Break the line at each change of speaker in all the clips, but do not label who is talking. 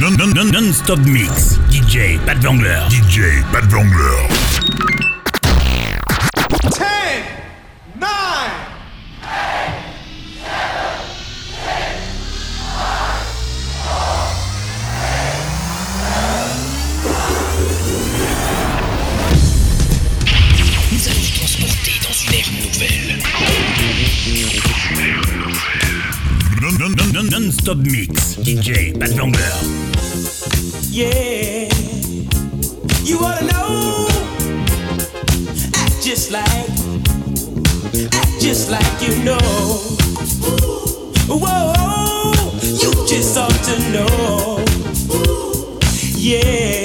Non-stop non, non, non, mix. DJ Pat Vangler.
DJ Pat Vangler.
10, 9,
Nous allons transporter dans une ère nouvelle.
Non-stop non, non, non
mix. DJ, Bad de.
Yeah. You wanna know? Act just like. Act just like you know. Whoa. You just ought to know. Yeah.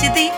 到底。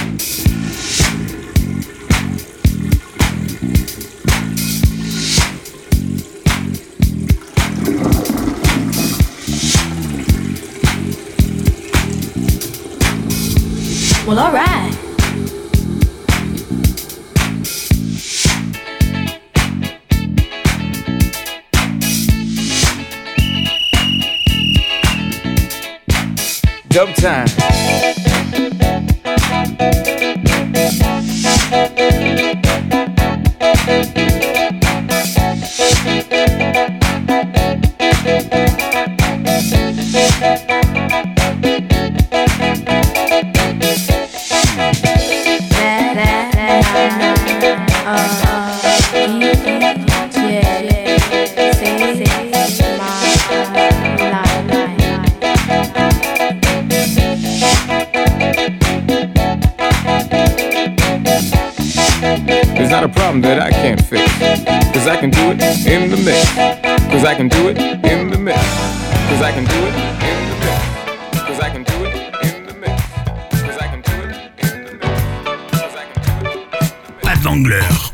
Well, alright.
Dub time. Not a problem that I can't fix. Cause I can do it in the mix. Cause I can do it in the mix. Cause I can do it in the middle. Cause I can do it in the mix. Cause I can do it in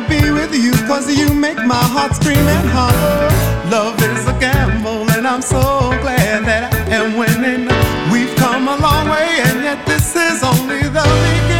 to be with you, cause you make my heart scream and holler. Love is a gamble, and I'm so glad that I am winning. We've come a long way, and yet this is only the beginning.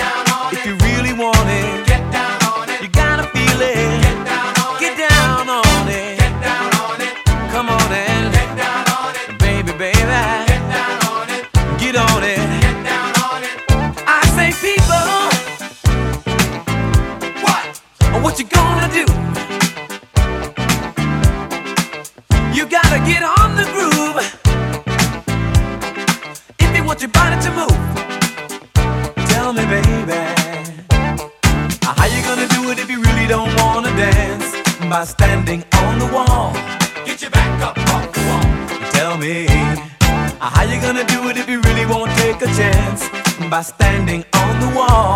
by standing on the wall.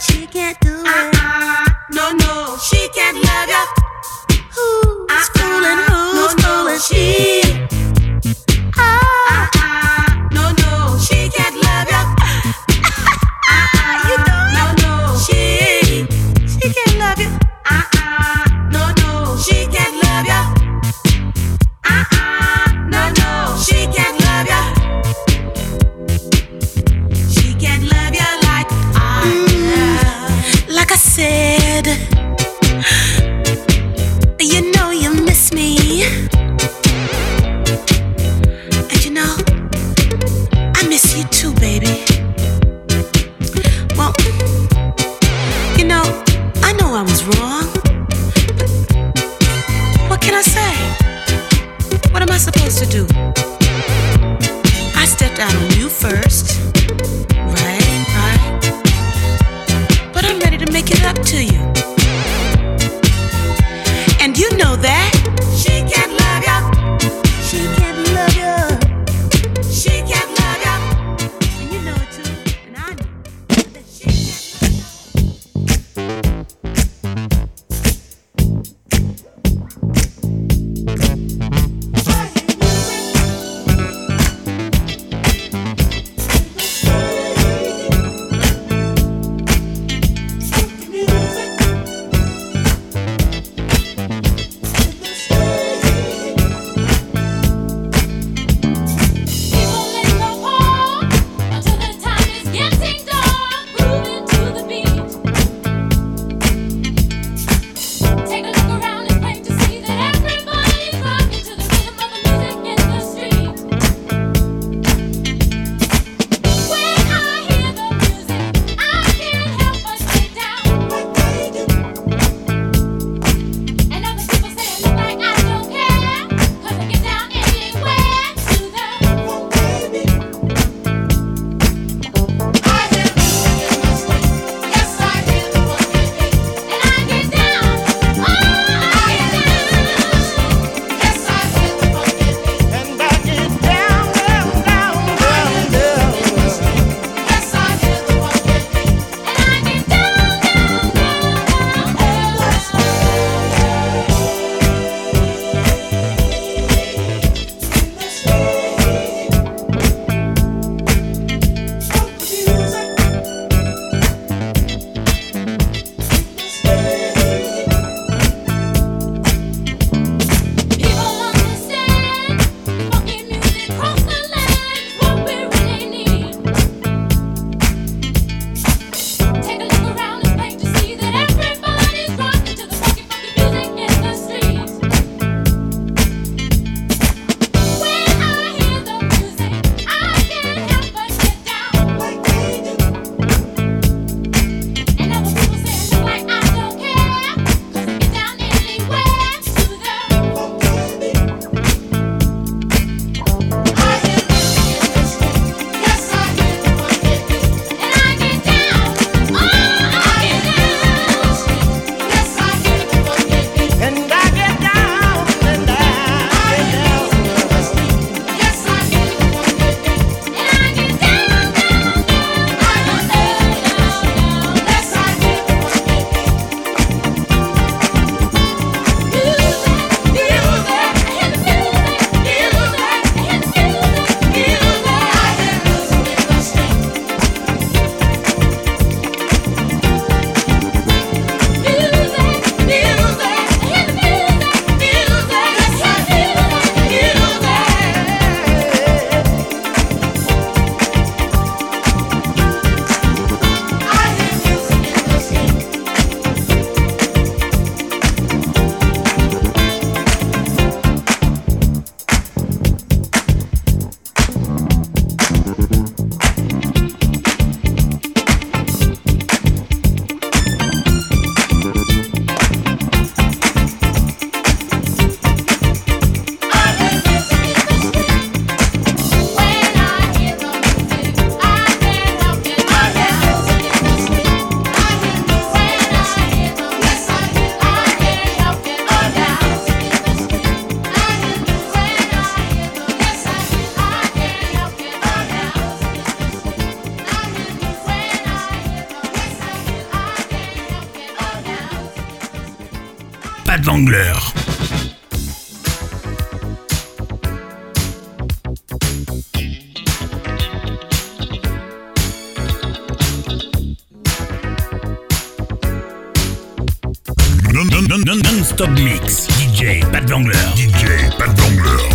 she can't do it. Uh-uh. No, no, she can't love you.
Matt Wangler. non non, non, non, mix. DJ Pat DJ Pat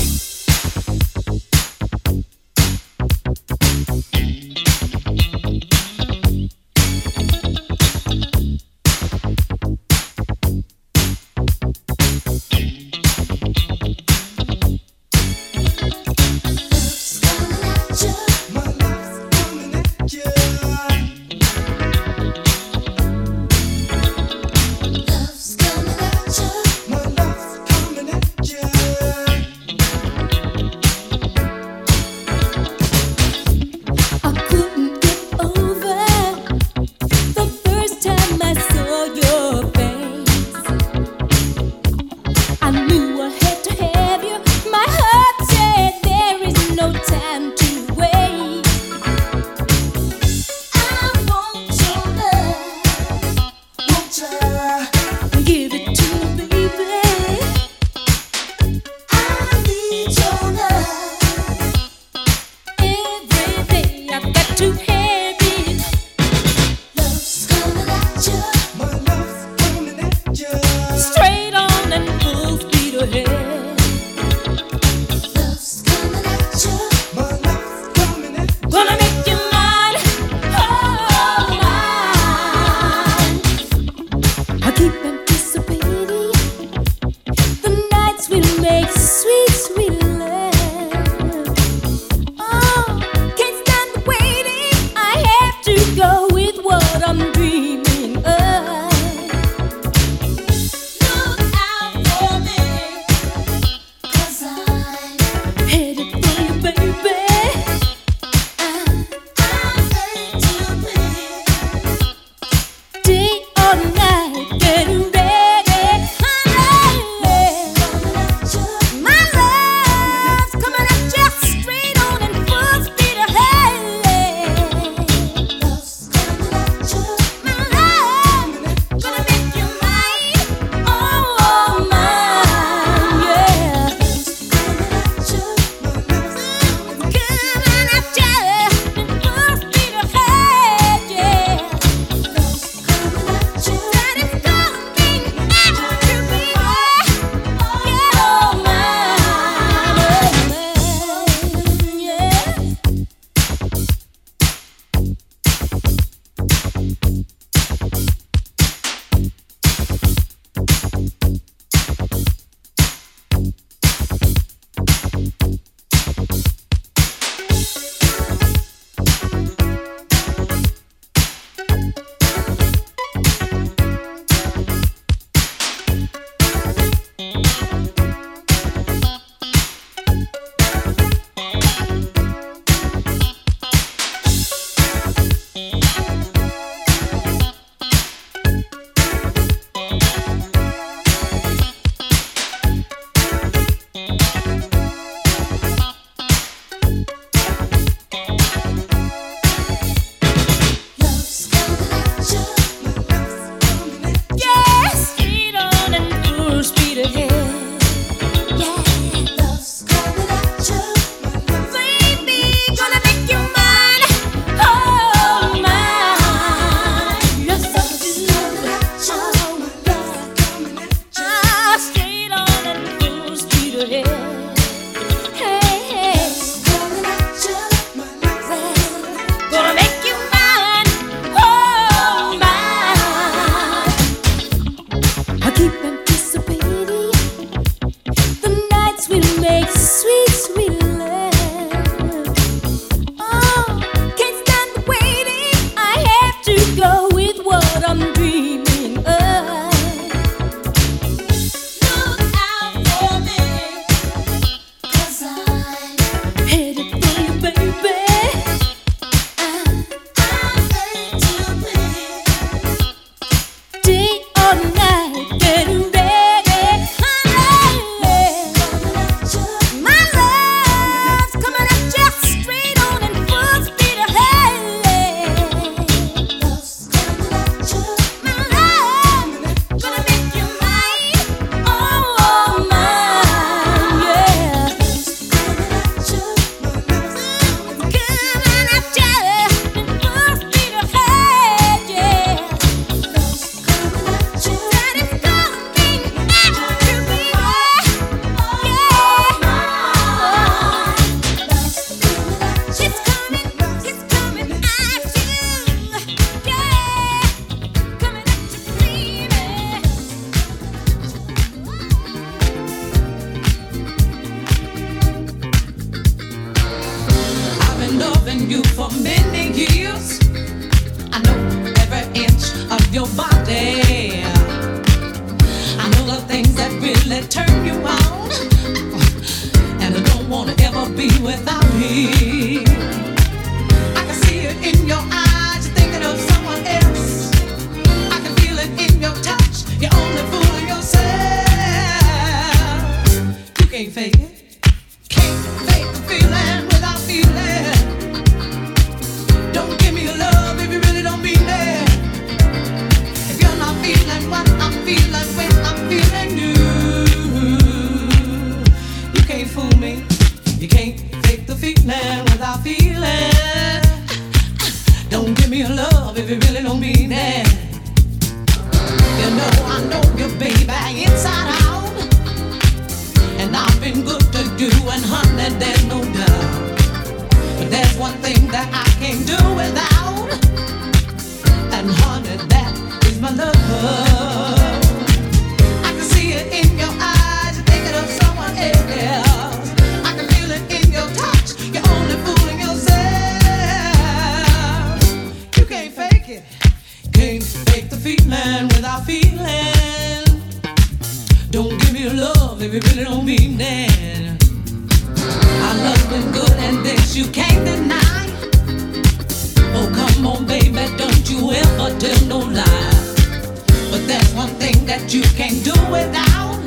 there's one thing that you can't do without.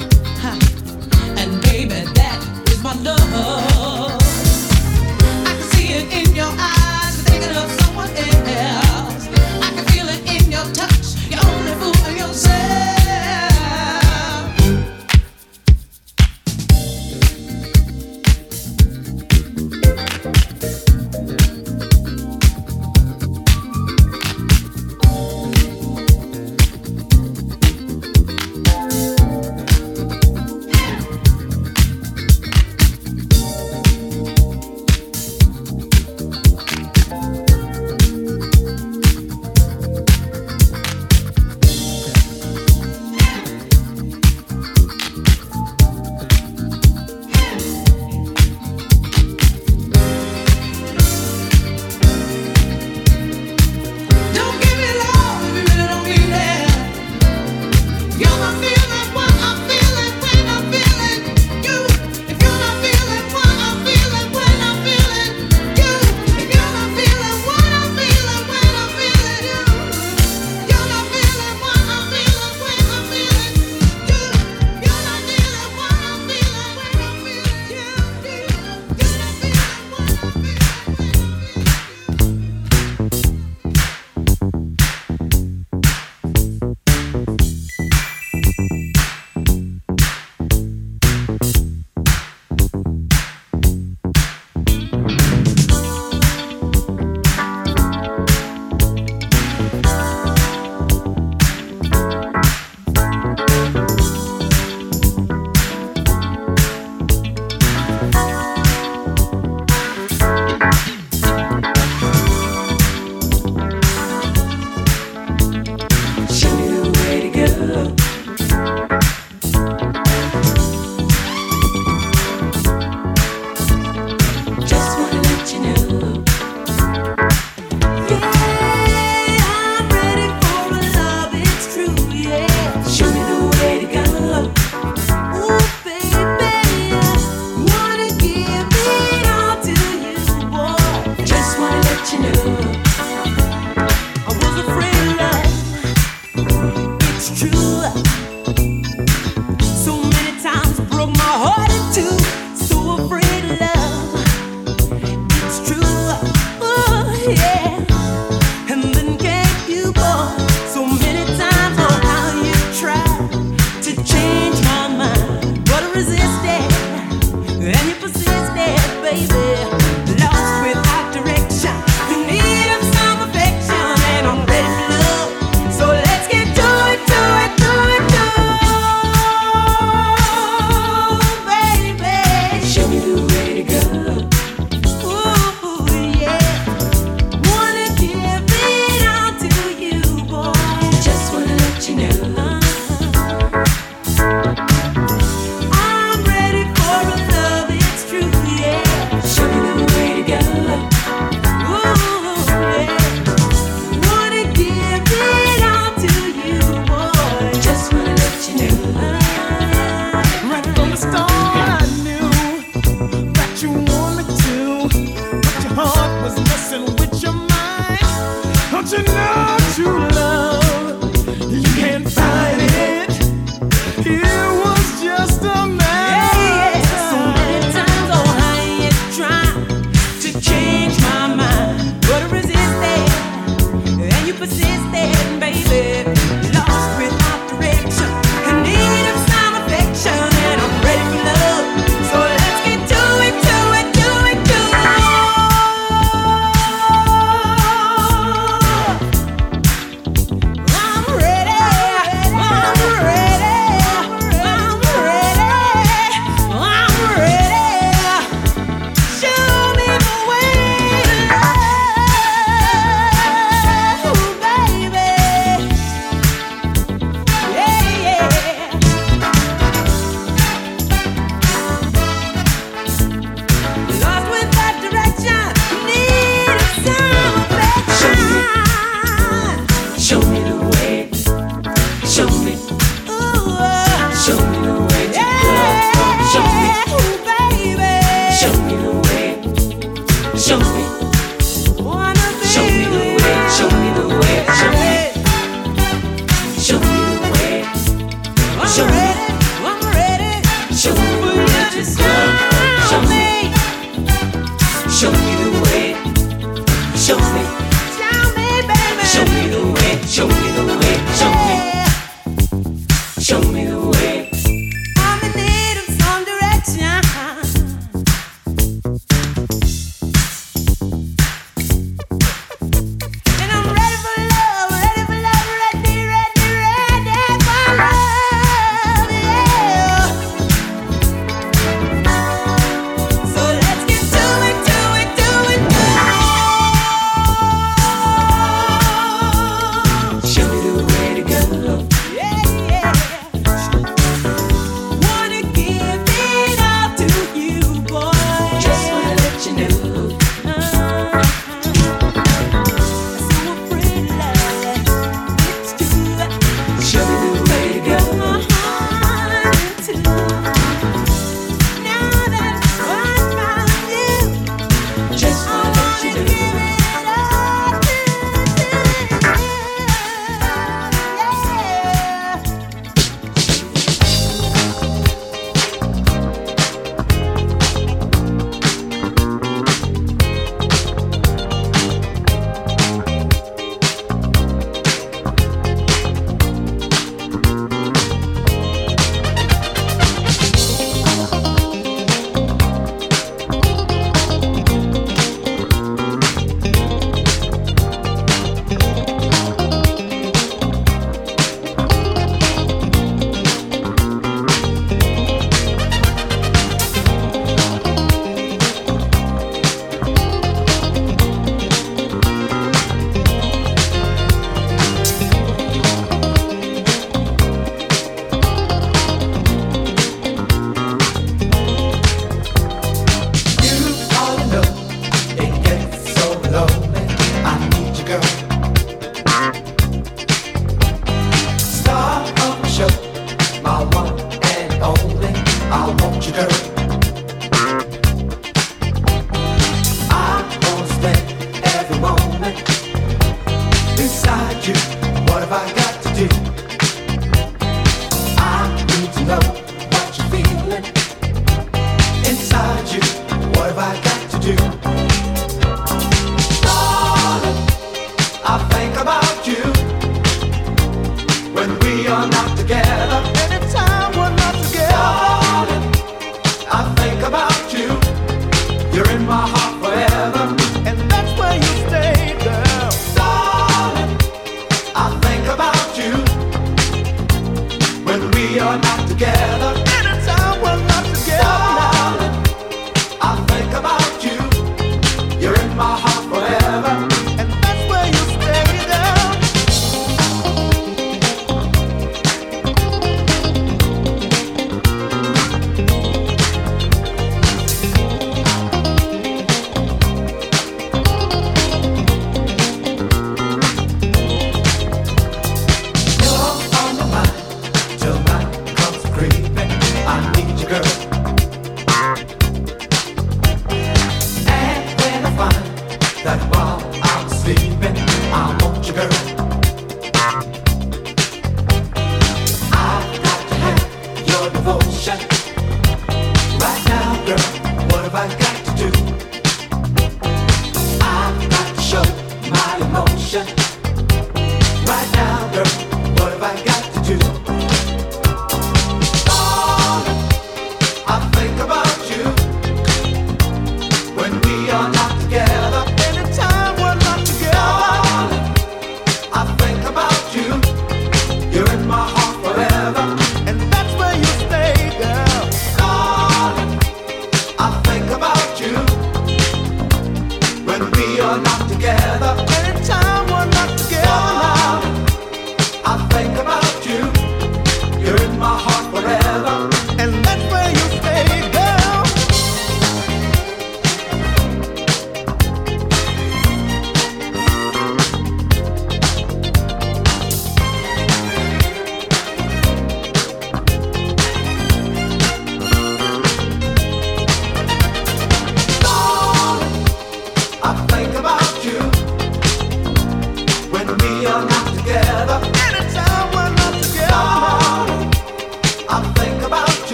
And baby, that is my love.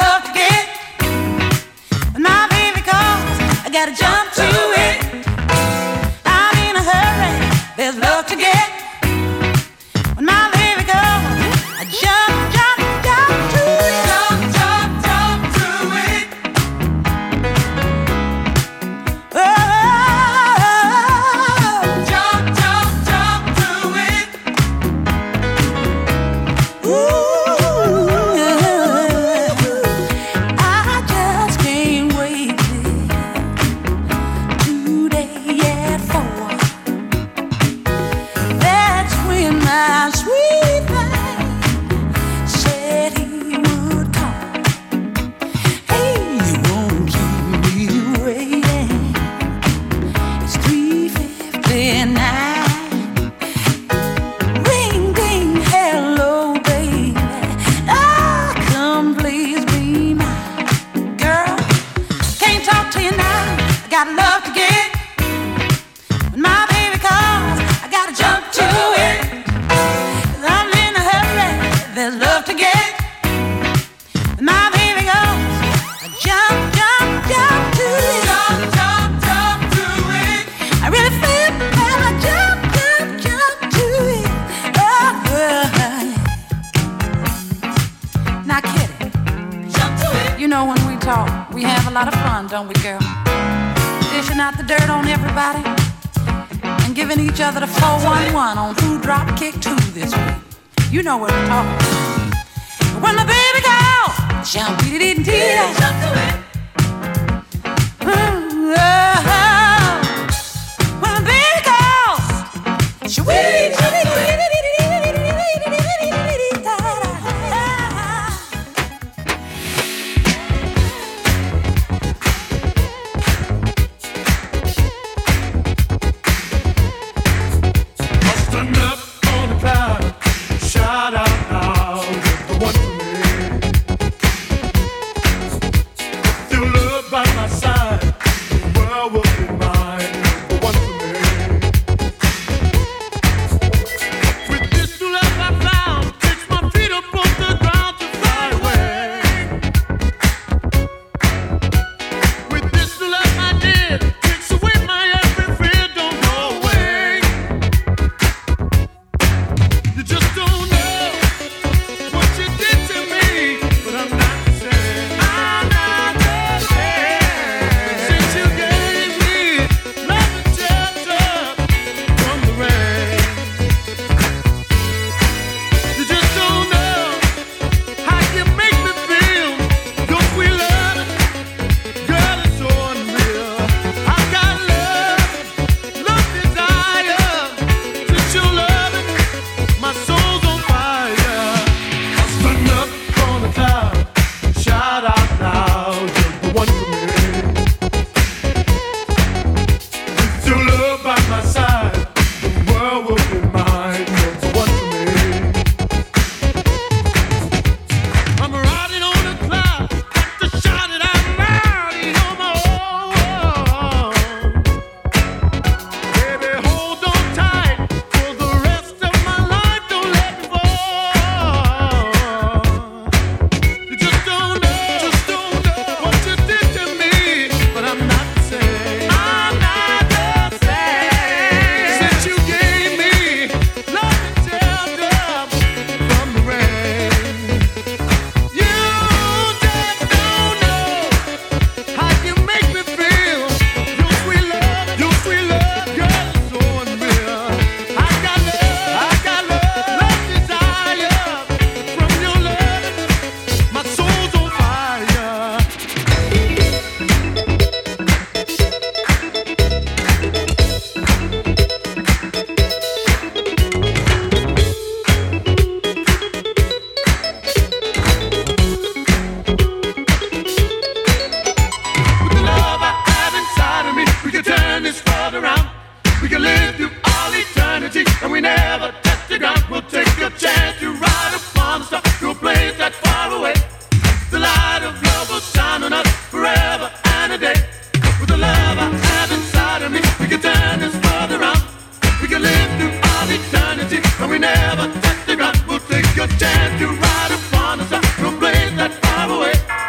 love
to
get
my
baby
calls. I gotta jump to it.
never touch the ground. We'll take a chance to ride upon a We'll blaze that far away.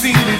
Seen before.